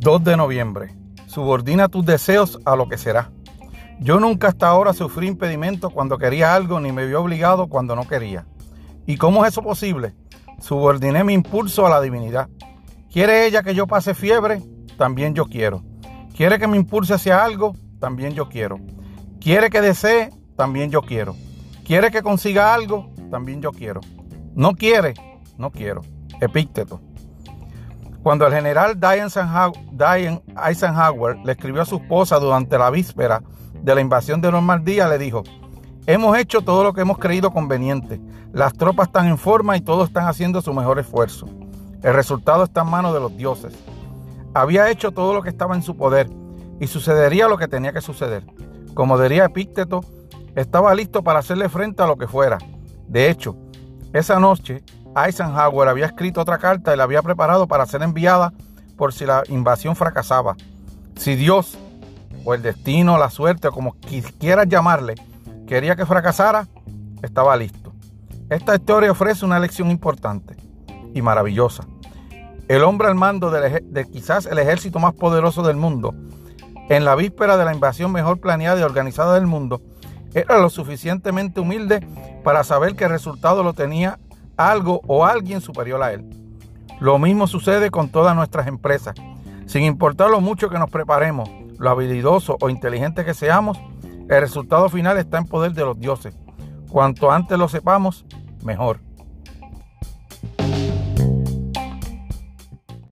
2 de noviembre. Subordina tus deseos a lo que será. Yo nunca hasta ahora sufrí impedimento cuando quería algo ni me vi obligado cuando no quería. ¿Y cómo es eso posible? Subordiné mi impulso a la divinidad. ¿Quiere ella que yo pase fiebre? También yo quiero. ¿Quiere que me impulse hacia algo? También yo quiero. ¿Quiere que desee? También yo quiero. ¿Quiere que consiga algo? También yo quiero. ¿No quiere? No quiero. Epícteto. Cuando el general Diane Eisenhower le escribió a su esposa durante la víspera de la invasión de Normandía, le dijo, hemos hecho todo lo que hemos creído conveniente, las tropas están en forma y todos están haciendo su mejor esfuerzo. El resultado está en manos de los dioses. Había hecho todo lo que estaba en su poder y sucedería lo que tenía que suceder. Como diría Epícteto, estaba listo para hacerle frente a lo que fuera. De hecho, esa noche Eisenhower había escrito otra carta y la había preparado para ser enviada por si la invasión fracasaba. Si Dios, o el destino, la suerte, o como quieras llamarle, quería que fracasara, estaba listo. Esta historia ofrece una lección importante y maravillosa. El hombre al mando de, de quizás el ejército más poderoso del mundo, en la víspera de la invasión mejor planeada y organizada del mundo, era lo suficientemente humilde para saber que el resultado lo tenía algo o alguien superior a él. Lo mismo sucede con todas nuestras empresas. Sin importar lo mucho que nos preparemos, lo habilidoso o inteligente que seamos, el resultado final está en poder de los dioses. Cuanto antes lo sepamos, mejor.